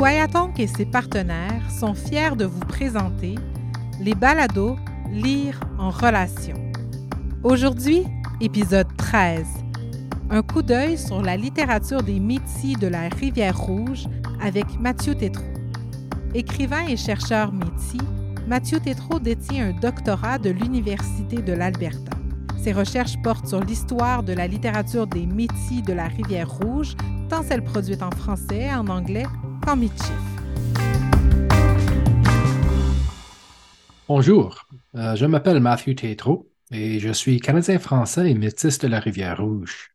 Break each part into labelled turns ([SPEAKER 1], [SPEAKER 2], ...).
[SPEAKER 1] Squayatonk et ses partenaires sont fiers de vous présenter les balados Lire en relation. Aujourd'hui, épisode 13. Un coup d'œil sur la littérature des Métis de la Rivière-Rouge avec Mathieu Tétrault. Écrivain et chercheur Métis, Mathieu Tétrault détient un doctorat de l'Université de l'Alberta. Ses recherches portent sur l'histoire de la littérature des Métis de la Rivière-Rouge, tant celle produite en français, en anglais
[SPEAKER 2] Bonjour, euh, je m'appelle Mathieu Tétrault et je suis Canadien-Français et métis de la Rivière-Rouge.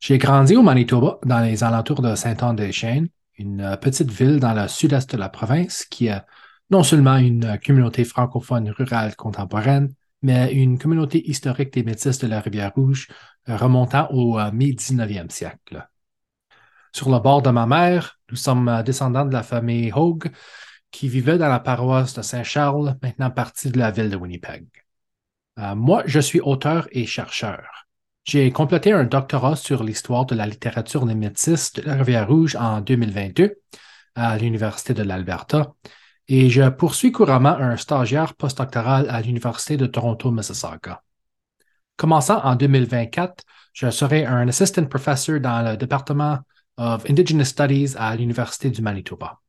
[SPEAKER 2] J'ai grandi au Manitoba, dans les alentours de Saint-Anne-des-Chênes, une euh, petite ville dans le sud-est de la province qui a non seulement une communauté francophone rurale contemporaine, mais une communauté historique des métis de la Rivière-Rouge euh, remontant au mi-19e siècle. Sur le bord de ma mère, nous sommes descendants de la famille Hogue, qui vivait dans la paroisse de Saint-Charles, maintenant partie de la ville de Winnipeg. Euh, moi, je suis auteur et chercheur. J'ai complété un doctorat sur l'histoire de la littérature des de la Rivière-Rouge en 2022 à l'Université de l'Alberta et je poursuis couramment un stagiaire postdoctoral à l'Université de Toronto-Mississauga. Commençant en 2024, je serai un assistant professor dans le département of Indigenous Studies à l'Université du Manitoba.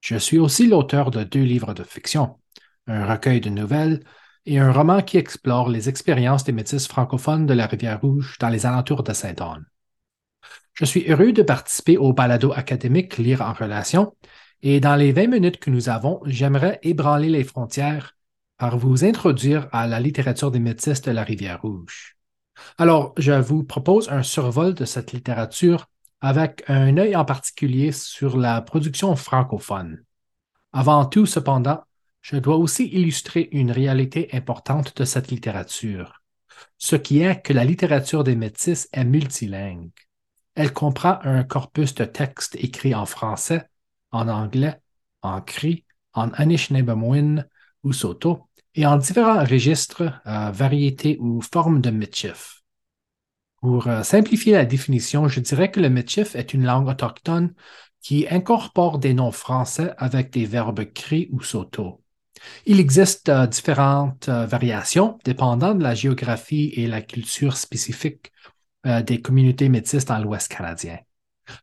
[SPEAKER 2] Je suis aussi l'auteur de deux livres de fiction, un recueil de nouvelles et un roman qui explore les expériences des métis francophones de la Rivière-Rouge dans les alentours de Sainte-Anne. Je suis heureux de participer au balado académique Lire en relation et dans les 20 minutes que nous avons, j'aimerais ébranler les frontières par vous introduire à la littérature des métis de la Rivière-Rouge. Alors, je vous propose un survol de cette littérature avec un œil en particulier sur la production francophone. Avant tout, cependant, je dois aussi illustrer une réalité importante de cette littérature, ce qui est que la littérature des métis est multilingue. Elle comprend un corpus de textes écrits en français, en anglais, en cri, en Anishinaabemowin ou Soto, et en différents registres, euh, variétés ou formes de mitchif. Pour euh, simplifier la définition, je dirais que le Michif est une langue autochtone qui incorpore des noms français avec des verbes cri ou soto. Il existe euh, différentes euh, variations dépendant de la géographie et la culture spécifique des communautés métisses dans l'Ouest canadien.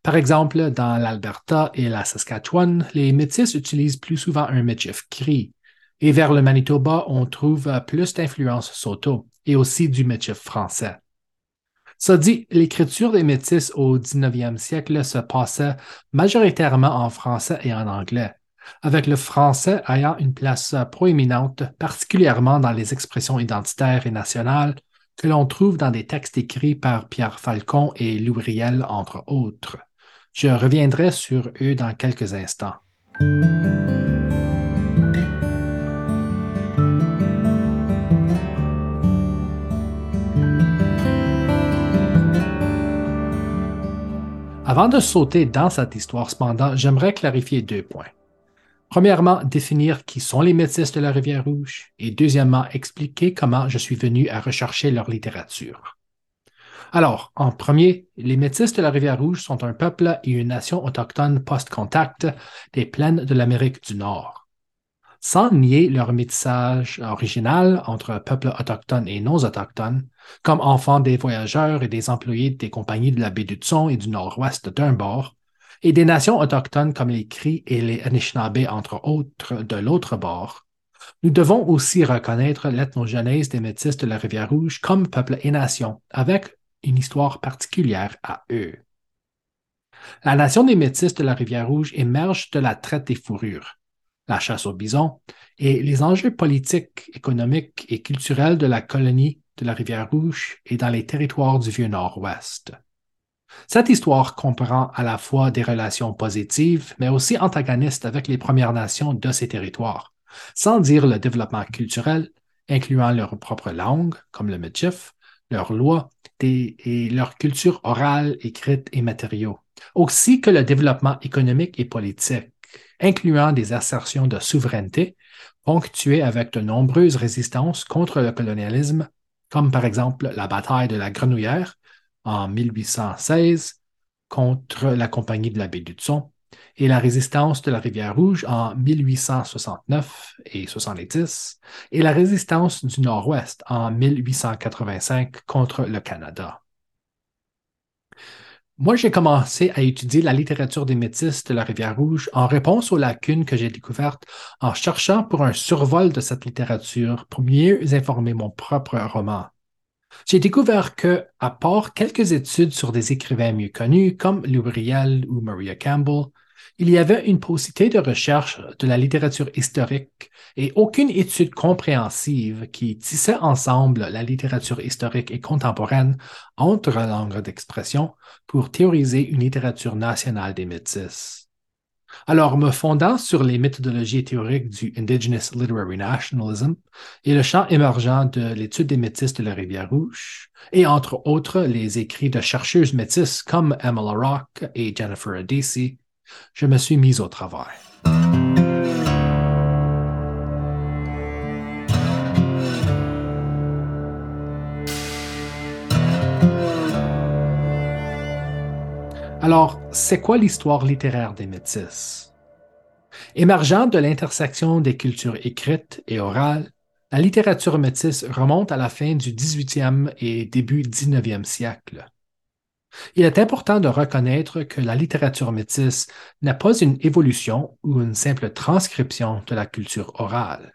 [SPEAKER 2] Par exemple, dans l'Alberta et la Saskatchewan, les métis utilisent plus souvent un Michif cri, et vers le Manitoba, on trouve plus d'influence soto et aussi du Michif français. Ça dit, l'écriture des métis au 19e siècle se passait majoritairement en français et en anglais, avec le français ayant une place proéminente, particulièrement dans les expressions identitaires et nationales que l'on trouve dans des textes écrits par Pierre Falcon et Louis Riel, entre autres. Je reviendrai sur eux dans quelques instants. Avant de sauter dans cette histoire, cependant, j'aimerais clarifier deux points. Premièrement, définir qui sont les métis de la Rivière-Rouge et deuxièmement, expliquer comment je suis venu à rechercher leur littérature. Alors, en premier, les métis de la Rivière-Rouge sont un peuple et une nation autochtone post-contact des plaines de l'Amérique du Nord sans nier leur métissage original entre peuples autochtones et non autochtones, comme enfants des voyageurs et des employés des compagnies de la baie du Tson et du nord-ouest d'un bord, et des nations autochtones comme les Cris et les Anishinaabe, entre autres, de l'autre bord. Nous devons aussi reconnaître l'ethnogenèse des Métis de la Rivière-Rouge comme peuple et nation, avec une histoire particulière à eux. La nation des Métis de la Rivière-Rouge émerge de la traite des fourrures la chasse aux bisons et les enjeux politiques, économiques et culturels de la colonie de la Rivière-Rouge et dans les territoires du vieux Nord-Ouest. Cette histoire comprend à la fois des relations positives, mais aussi antagonistes avec les Premières Nations de ces territoires, sans dire le développement culturel, incluant leur propre langue, comme le Michif, leurs lois et leur culture orale, écrite et matériaux, aussi que le développement économique et politique, incluant des assertions de souveraineté, ponctuées avec de nombreuses résistances contre le colonialisme, comme par exemple la bataille de la Grenouillère en 1816 contre la Compagnie de la baie du Tson, et la résistance de la rivière Rouge en 1869 et 70 et la résistance du Nord-Ouest en 1885 contre le Canada. Moi, j'ai commencé à étudier la littérature des Métis de la Rivière Rouge en réponse aux lacunes que j'ai découvertes en cherchant pour un survol de cette littérature pour mieux informer mon propre roman. J'ai découvert que, à part quelques études sur des écrivains mieux connus comme Louis Riel ou Maria Campbell, il y avait une paucité de recherche de la littérature historique et aucune étude compréhensive qui tissait ensemble la littérature historique et contemporaine entre langues d'expression pour théoriser une littérature nationale des métis. Alors, me fondant sur les méthodologies théoriques du Indigenous Literary Nationalism et le champ émergent de l'étude des métis de la Rivière-Rouge, et entre autres les écrits de chercheuses métisses comme Emma Rock et Jennifer Adesi, je me suis mis au travail. Alors, c'est quoi l'histoire littéraire des Métis? Émergente de l'intersection des cultures écrites et orales, la littérature métisse remonte à la fin du 18e et début 19e siècle. Il est important de reconnaître que la littérature métisse n'est pas une évolution ou une simple transcription de la culture orale.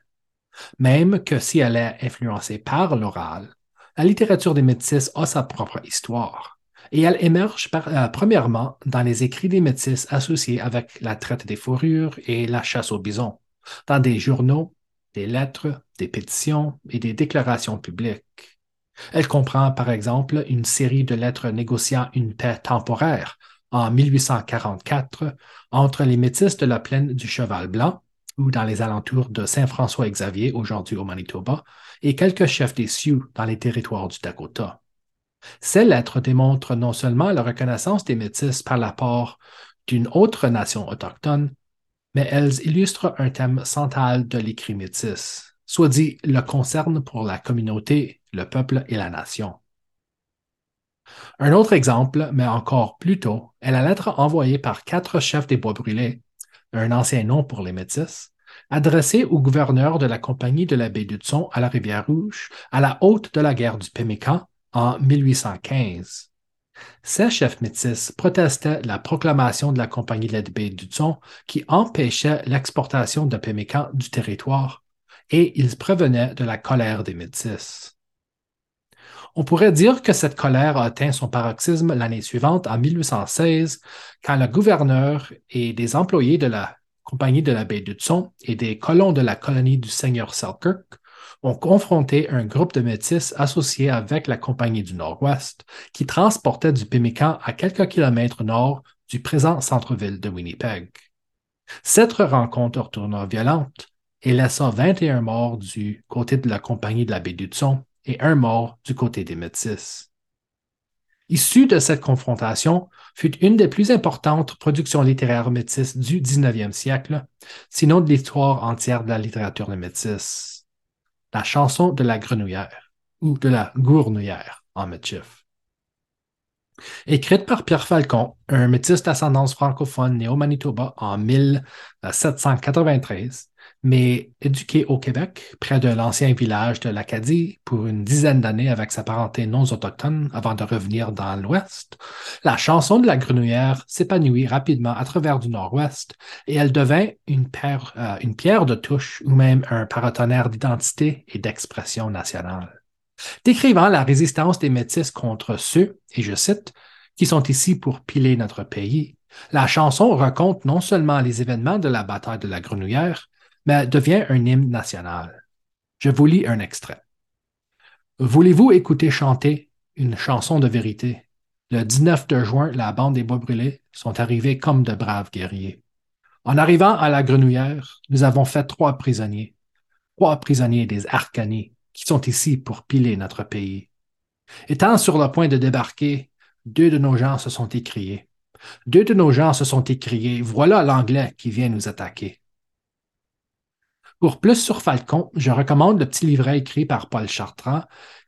[SPEAKER 2] Même que si elle est influencée par l'oral, la littérature des métis a sa propre histoire, et elle émerge euh, premièrement dans les écrits des métis associés avec la traite des fourrures et la chasse aux bisons, dans des journaux, des lettres, des pétitions et des déclarations publiques. Elle comprend par exemple une série de lettres négociant une paix temporaire en 1844 entre les métis de la plaine du Cheval Blanc, ou dans les alentours de Saint-François-Xavier, aujourd'hui au Manitoba, et quelques chefs des Sioux dans les territoires du Dakota. Ces lettres démontrent non seulement la reconnaissance des Métis par la part d'une autre nation autochtone, mais elles illustrent un thème central de l'écrit métis, soit dit le concerne pour la communauté, le peuple et la nation. Un autre exemple, mais encore plus tôt, est la lettre envoyée par quatre chefs des Bois brûlés, un ancien nom pour les Métis, adressée au gouverneur de la Compagnie de la baie d'Hudson à la Rivière-Rouge à la haute de la guerre du Pémécan en 1815. Ces chefs métis protestaient la proclamation de la Compagnie de la baie d'Hudson qui empêchait l'exportation de Pémécan du territoire et ils prévenaient de la colère des métis. On pourrait dire que cette colère a atteint son paroxysme l'année suivante, en 1816, quand le gouverneur et des employés de la Compagnie de la baie d'Hudson et des colons de la colonie du Seigneur Selkirk ont confronté un groupe de métis associés avec la Compagnie du Nord-Ouest qui transportait du Pémécan à quelques kilomètres nord du présent centre-ville de Winnipeg. Cette rencontre retourna violente et laissa 21 morts du côté de la Compagnie de la baie d'Hudson et un mort du côté des Métis. Issue de cette confrontation fut une des plus importantes productions littéraires métisses du 19e siècle, sinon de l'histoire entière de la littérature de métis. La chanson de la grenouillère, ou de la gournouillère en métif. Écrite par Pierre Falcon, un métis d'ascendance francophone né au Manitoba en 1793, mais éduqué au Québec, près de l'ancien village de l'Acadie, pour une dizaine d'années avec sa parenté non autochtone avant de revenir dans l'Ouest, la chanson de la grenouillère s'épanouit rapidement à travers du Nord-Ouest et elle devint une, euh, une pierre de touche ou même un paratonnerre d'identité et d'expression nationale. Décrivant la résistance des Métis contre ceux, et je cite, qui sont ici pour piler notre pays, la chanson raconte non seulement les événements de la bataille de la Grenouillère, mais devient un hymne national. Je vous lis un extrait. Voulez-vous écouter chanter une chanson de vérité? Le 19 de juin, la bande des Bois brûlés sont arrivés comme de braves guerriers. En arrivant à la grenouillère, nous avons fait trois prisonniers, trois prisonniers des Arcanies, qui sont ici pour piler notre pays. Étant sur le point de débarquer, deux de nos gens se sont écriés. Deux de nos gens se sont écriés, voilà l'Anglais qui vient nous attaquer. Pour plus sur Falcon, je recommande le petit livret écrit par Paul Chartrand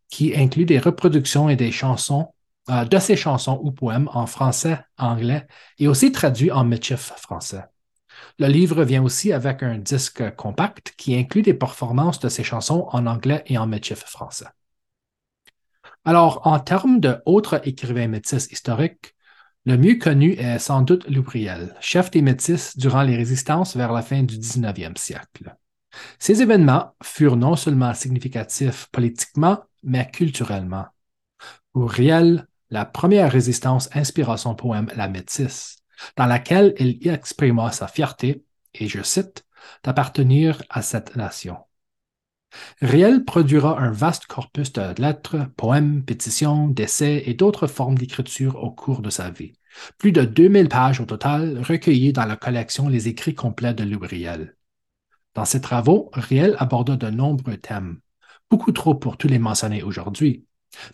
[SPEAKER 2] qui inclut des reproductions et des chansons euh, de ses chansons ou poèmes en français, anglais et aussi traduits en métif français. Le livre vient aussi avec un disque compact qui inclut des performances de ses chansons en anglais et en métif français. Alors, en termes d'autres écrivains métis historiques, le mieux connu est sans doute Loubriel, chef des Métis durant les résistances vers la fin du 19e siècle. Ces événements furent non seulement significatifs politiquement, mais culturellement. Pour Riel, la première résistance inspira son poème La Métisse, dans laquelle il exprima sa fierté, et je cite, d'appartenir à cette nation. Riel produira un vaste corpus de lettres, poèmes, pétitions, d'essais et d'autres formes d'écriture au cours de sa vie. Plus de 2000 pages au total recueillies dans la collection Les écrits complets de Louis Riel. Dans ses travaux, Riel aborda de nombreux thèmes, beaucoup trop pour tous les mentionner aujourd'hui.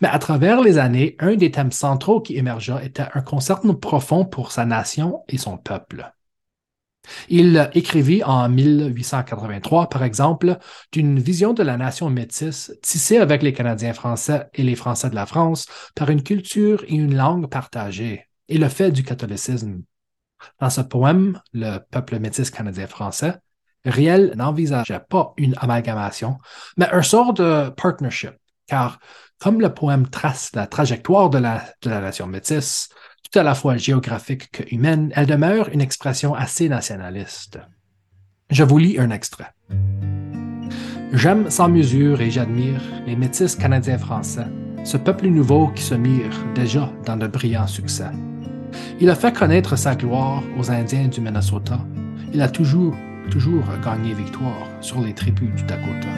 [SPEAKER 2] Mais à travers les années, un des thèmes centraux qui émergea était un concert profond pour sa nation et son peuple. Il écrivit en 1883, par exemple, d'une vision de la nation métisse tissée avec les Canadiens français et les Français de la France par une culture et une langue partagées, et le fait du catholicisme. Dans ce poème, Le peuple métis canadien-français, Riel n'envisageait pas une amalgamation, mais un sort de partnership, car comme le poème trace la trajectoire de la, nation métisse, tout à la fois géographique que humaine, elle demeure une expression assez nationaliste. Je vous lis un extrait. J'aime sans mesure et j'admire les métis canadiens-français, ce peuple nouveau qui se mire déjà dans de brillants succès. Il a fait connaître sa gloire aux Indiens du Minnesota. Il a toujours, toujours gagné victoire sur les tribus du Dakota.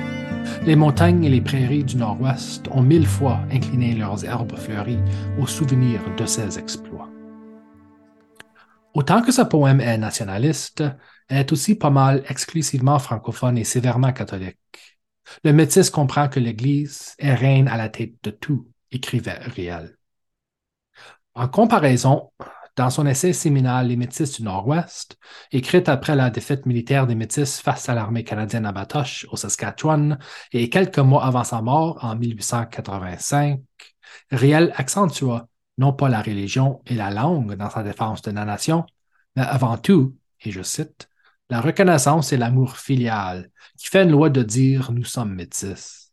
[SPEAKER 2] Les montagnes et les prairies du Nord-Ouest ont mille fois incliné leurs herbes fleuries au souvenir de ses exploits. Autant que ce poème est nationaliste, elle est aussi pas mal exclusivement francophone et sévèrement catholique. Le métis comprend que l'Église est reine à la tête de tout, écrivait Riel. En comparaison, dans son essai séminal Les Métis du Nord-Ouest, écrit après la défaite militaire des Métis face à l'armée canadienne à Batoche, au Saskatchewan, et quelques mois avant sa mort, en 1885, Riel accentua non pas la religion et la langue dans sa défense de la nation, mais avant tout, et je cite, la reconnaissance et l'amour filial, qui fait une loi de dire nous sommes métis.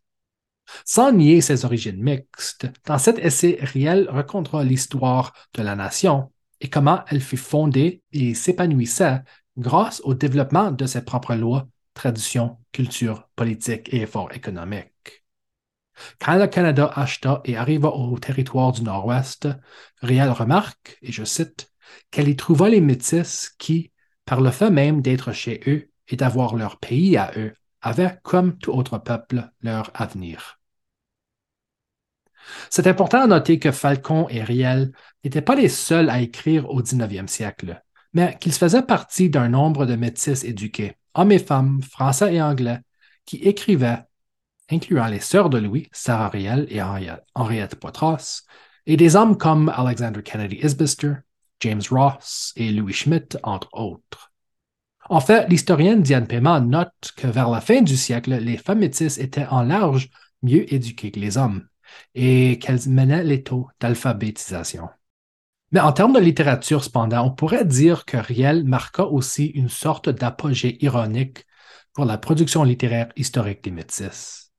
[SPEAKER 2] Sans nier ses origines mixtes, dans cet essai, Riel racontera l'histoire de la nation et comment elle fut fondée et s'épanouissait grâce au développement de ses propres lois, traditions, culture, politique et efforts économiques. Quand le Canada acheta et arriva au territoire du Nord-Ouest, Riel remarque, et je cite, qu'elle y trouva les Métis qui, par le fait même d'être chez eux et d'avoir leur pays à eux, avaient, comme tout autre peuple, leur avenir. C'est important à noter que Falcon et Riel n'étaient pas les seuls à écrire au 19e siècle, mais qu'ils faisaient partie d'un nombre de métis éduqués, hommes et femmes, français et anglais, qui écrivaient, incluant les sœurs de Louis, Sarah Riel et Henriette Poitras, et des hommes comme Alexander Kennedy Isbister, James Ross et Louis Schmidt, entre autres. En fait, l'historienne Diane Paiement note que vers la fin du siècle, les femmes métisses étaient en large mieux éduquées que les hommes et qu'elles menaient les taux d'alphabétisation. Mais en termes de littérature, cependant, on pourrait dire que Riel marqua aussi une sorte d'apogée ironique pour la production littéraire historique des Métis.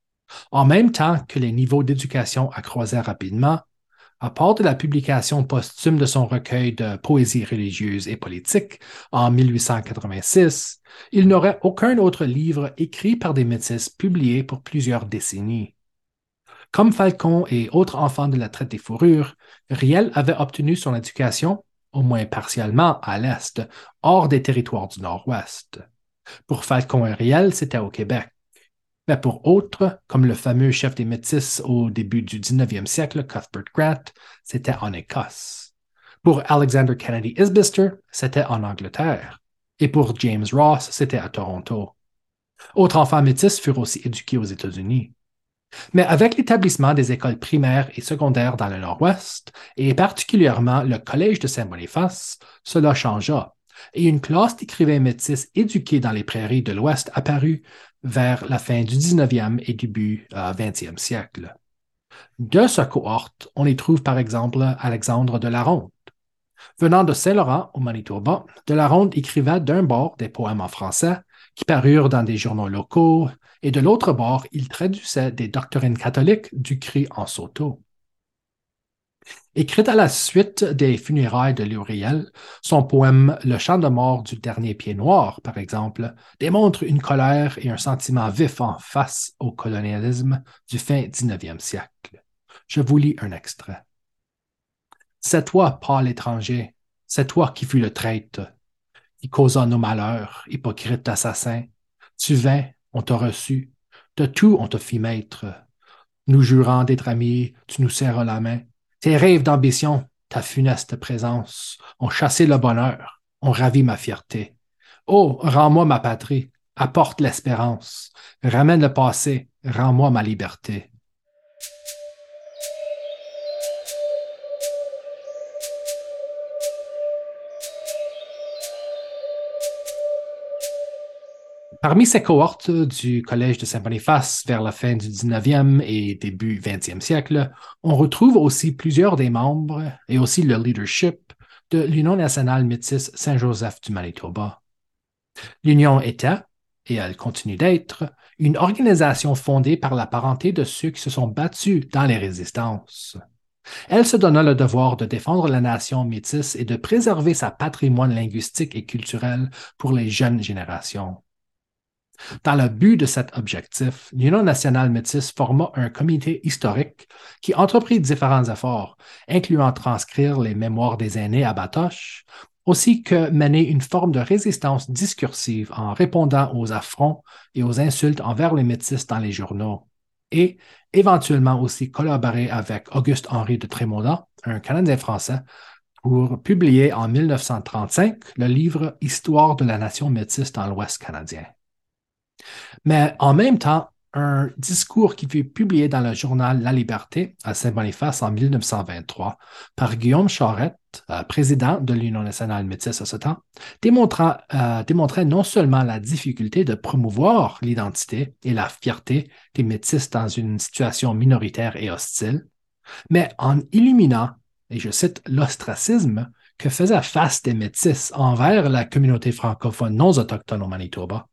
[SPEAKER 2] En même temps que les niveaux d'éducation accroissaient rapidement, à part de la publication posthume de son recueil de poésie religieuse et politique en 1886, il n'aurait aucun autre livre écrit par des métis publié pour plusieurs décennies. Comme Falcon et autres enfants de la traite des fourrures, Riel avait obtenu son éducation, au moins partiellement, à l'Est, hors des territoires du Nord-Ouest. Pour Falcon et Riel, c'était au Québec. Mais pour autres, comme le fameux chef des Métis au début du 19e siècle, Cuthbert Grant, c'était en Écosse. Pour Alexander Kennedy Isbister, c'était en Angleterre. Et pour James Ross, c'était à Toronto. Autres enfants métis furent aussi éduqués aux États-Unis. Mais avec l'établissement des écoles primaires et secondaires dans le Nord-Ouest, et particulièrement le Collège de Saint-Boniface, cela changea, et une classe d'écrivains métis éduqués dans les prairies de l'Ouest apparut vers la fin du 19e et début du euh, 20e siècle. De ce cohorte, on y trouve par exemple Alexandre de la Ronde. Venant de Saint-Laurent au Manitoba, de la Ronde écrivait d'un bord des poèmes en français qui parurent dans des journaux locaux, et de l'autre bord, il traduisait des doctrines catholiques du cri en sauto. Écrite à la suite des funérailles de Luriel, son poème Le chant de mort du dernier pied noir, par exemple, démontre une colère et un sentiment vif en face au colonialisme du fin 19e siècle. Je vous lis un extrait. C'est toi, pâle étranger, c'est toi qui fus le traître, qui causa nos malheurs, hypocrite assassin. Tu vins, on t'a reçu, de tout on te fit maître. Nous jurant d'être amis, tu nous serres la main. Tes rêves d'ambition, ta funeste présence, ont chassé le bonheur, ont ravi ma fierté. Oh, rends-moi ma patrie, apporte l'espérance, ramène le passé, rends-moi ma liberté. Parmi ces cohortes du Collège de Saint-Boniface vers la fin du 19e et début 20e siècle, on retrouve aussi plusieurs des membres et aussi le leadership de l'Union nationale métisse Saint-Joseph du Manitoba. L'Union était, et elle continue d'être, une organisation fondée par la parenté de ceux qui se sont battus dans les résistances. Elle se donna le devoir de défendre la nation métisse et de préserver sa patrimoine linguistique et culturel pour les jeunes générations. Dans le but de cet objectif, l'Union nationale métisse forma un comité historique qui entreprit différents efforts, incluant transcrire les mémoires des aînés à Batoche, aussi que mener une forme de résistance discursive en répondant aux affronts et aux insultes envers les métis dans les journaux, et éventuellement aussi collaborer avec Auguste-Henri de Trémaudan, un Canadien français, pour publier en 1935 le livre Histoire de la nation métisse dans l'Ouest canadien. Mais en même temps, un discours qui fut publié dans le journal La Liberté à Saint-Boniface en 1923 par Guillaume Charette, euh, président de l'Union nationale métisse à ce temps, euh, démontrait non seulement la difficulté de promouvoir l'identité et la fierté des métis dans une situation minoritaire et hostile, mais en illuminant, et je cite, l'ostracisme que faisaient face des métis envers la communauté francophone non autochtone au Manitoba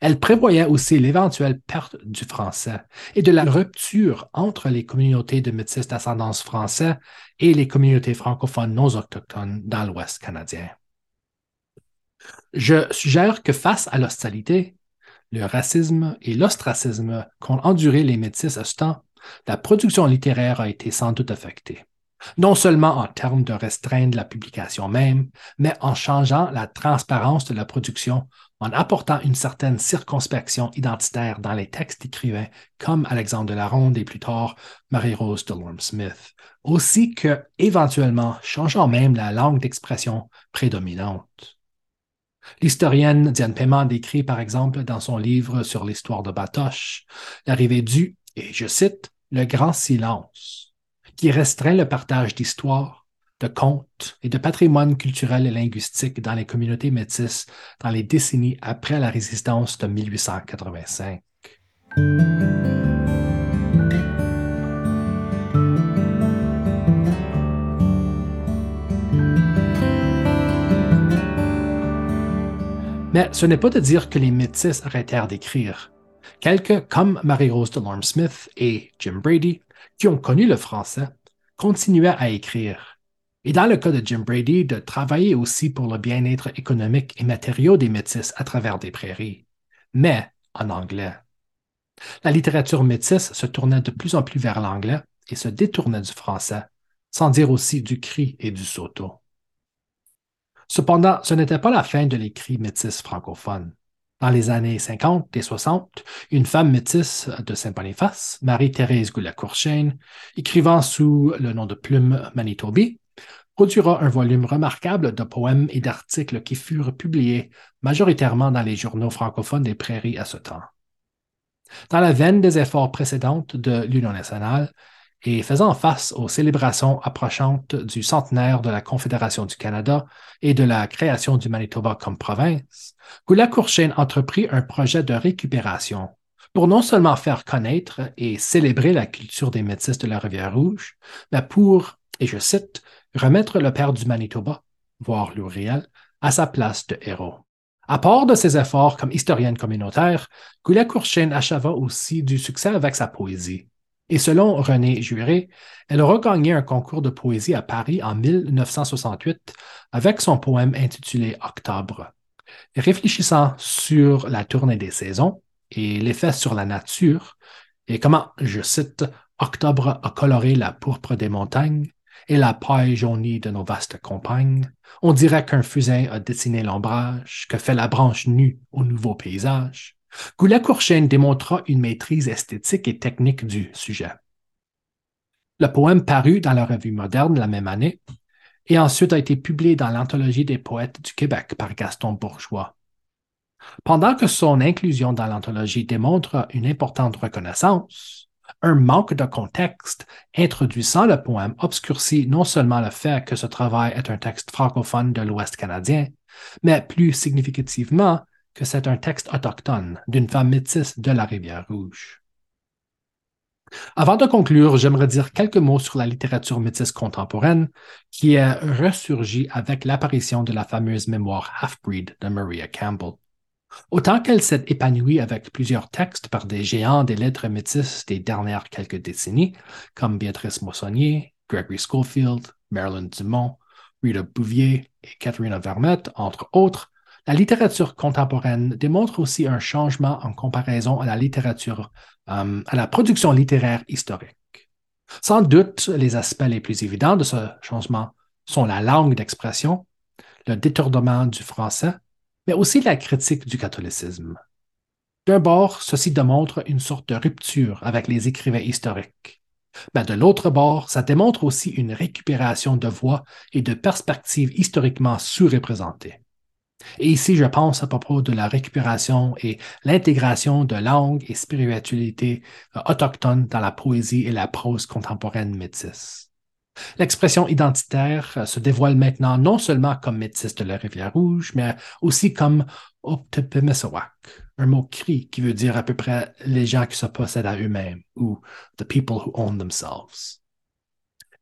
[SPEAKER 2] elle prévoyait aussi l'éventuelle perte du français et de la rupture entre les communautés de métis d'ascendance français et les communautés francophones non autochtones dans l'Ouest canadien. Je suggère que face à l'hostilité, le racisme et l'ostracisme qu'ont enduré les métis à ce temps, la production littéraire a été sans doute affectée non seulement en termes de restreindre la publication même, mais en changeant la transparence de la production en apportant une certaine circonspection identitaire dans les textes d'écrivains comme Alexandre de la Ronde et plus tard Marie-Rose de Lorme-Smith, aussi que, éventuellement, changeant même la langue d'expression prédominante. L'historienne Diane Paiement décrit par exemple dans son livre sur l'histoire de Batoche l'arrivée du, et je cite, le grand silence, qui restreint le partage d'histoire de contes et de patrimoine culturel et linguistique dans les communautés métisses dans les décennies après la résistance de 1885. Mais ce n'est pas de dire que les métis arrêtèrent d'écrire. Quelques, comme Marie-Rose de Lorme-Smith et Jim Brady, qui ont connu le français, continuaient à écrire et dans le cas de Jim Brady, de travailler aussi pour le bien-être économique et matériaux des métis à travers des prairies, mais en anglais. La littérature métisse se tournait de plus en plus vers l'anglais et se détournait du français, sans dire aussi du cri et du soto. Cependant, ce n'était pas la fin de l'écrit métis francophone. Dans les années 50 et 60, une femme métisse de Saint-Boniface, Marie-Thérèse Goulet-Courchaine, écrivant sous le nom de plume Manitobi, produira un volume remarquable de poèmes et d'articles qui furent publiés majoritairement dans les journaux francophones des prairies à ce temps. Dans la veine des efforts précédents de l'Union nationale, et faisant face aux célébrations approchantes du centenaire de la Confédération du Canada et de la création du Manitoba comme province, Goula Courchaine entreprit un projet de récupération pour non seulement faire connaître et célébrer la culture des Métis de la Rivière-Rouge, mais pour, et je cite, remettre le père du Manitoba, voire l'Ouriel, à sa place de héros. À part de ses efforts comme historienne communautaire, Goulet-Courchaine acheva aussi du succès avec sa poésie. Et selon René Juré, elle gagné un concours de poésie à Paris en 1968 avec son poème intitulé Octobre. Réfléchissant sur la tournée des saisons et l'effet sur la nature, et comment, je cite, Octobre a coloré la pourpre des montagnes et la paille jaunie de nos vastes campagnes, on dirait qu'un fusain a dessiné l'ombrage que fait la branche nue au nouveau paysage. Goulet-Courchaine démontra une maîtrise esthétique et technique du sujet. Le poème parut dans la revue moderne la même année et ensuite a été publié dans l'Anthologie des poètes du Québec par Gaston Bourgeois. Pendant que son inclusion dans l'anthologie démontre une importante reconnaissance, un manque de contexte introduisant le poème obscurcit non seulement le fait que ce travail est un texte francophone de l'Ouest canadien, mais plus significativement que c'est un texte autochtone d'une femme métisse de la Rivière-Rouge. Avant de conclure, j'aimerais dire quelques mots sur la littérature métisse contemporaine qui est ressurgie avec l'apparition de la fameuse mémoire Half-Breed de Maria Campbell. Autant qu'elle s'est épanouie avec plusieurs textes par des géants des lettres métisses des dernières quelques décennies, comme Béatrice Moissonnier, Gregory Schofield, Marilyn Dumont, Rita Bouvier et Katharina Vermette, entre autres, la littérature contemporaine démontre aussi un changement en comparaison à la littérature, euh, à la production littéraire historique. Sans doute, les aspects les plus évidents de ce changement sont la langue d'expression, le détournement du français, mais aussi la critique du catholicisme. D'un bord, ceci démontre une sorte de rupture avec les écrivains historiques. Mais de l'autre bord, ça démontre aussi une récupération de voix et de perspectives historiquement sous-représentées. Et ici, je pense à propos de la récupération et l'intégration de langues et spiritualités euh, autochtones dans la poésie et la prose contemporaine métisse. L'expression identitaire euh, se dévoile maintenant non seulement comme métisse de la Rivière-Rouge, mais aussi comme Optepemesawak, un mot cri qui veut dire à peu près les gens qui se possèdent à eux-mêmes ou the people who own themselves.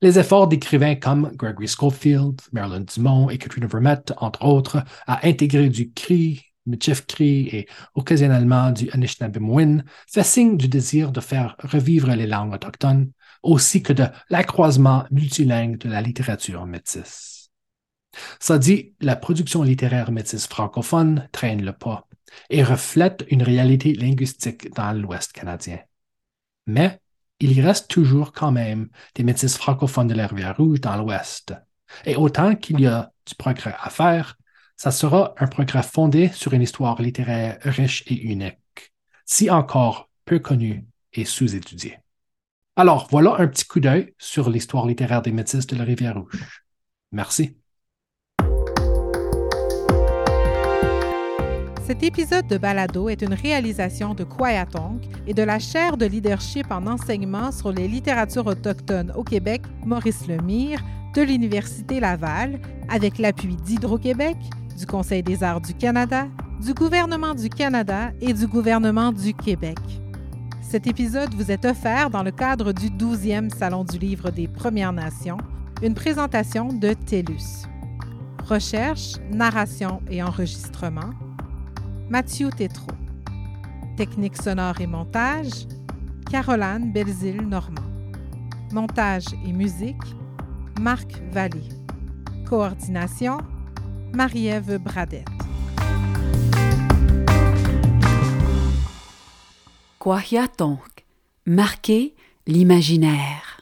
[SPEAKER 2] Les efforts d'écrivains comme Gregory Schofield, Marilyn Dumont et Katrina Vermette, entre autres, à intégrer du cri, Jeff Cree et occasionnellement du Anishinaabemowin fait signe du désir de faire revivre les langues autochtones aussi que de l'accroissement multilingue de la littérature métisse. Ça dit, la production littéraire métisse francophone traîne le pas et reflète une réalité linguistique dans l'Ouest canadien. Mais il y reste toujours quand même des métis francophones de la Rivière-Rouge dans l'Ouest. Et autant qu'il y a du progrès à faire, ça sera un progrès fondé sur une histoire littéraire riche et unique, si encore peu connue et sous-étudiée. Alors, voilà un petit coup d'œil sur l'histoire littéraire des métis de la Rivière-Rouge. Merci.
[SPEAKER 1] Cet épisode de Balado est une réalisation de Kwayatong et de la chaire de leadership en enseignement sur les littératures autochtones au Québec, Maurice Lemire, de l'Université Laval, avec l'appui d'Hydro-Québec, du Conseil des arts du Canada, du gouvernement du Canada et du gouvernement du Québec. Cet épisode vous est offert dans le cadre du 12e Salon du livre des Premières Nations, une présentation de TELUS. Recherche, narration et enregistrement, Mathieu Tétrault. Technique sonore et montage, Caroline Belzile-Normand. Montage et musique, Marc Vallée. Coordination, Marie-Ève Bradette.
[SPEAKER 3] Marquer l'imaginaire.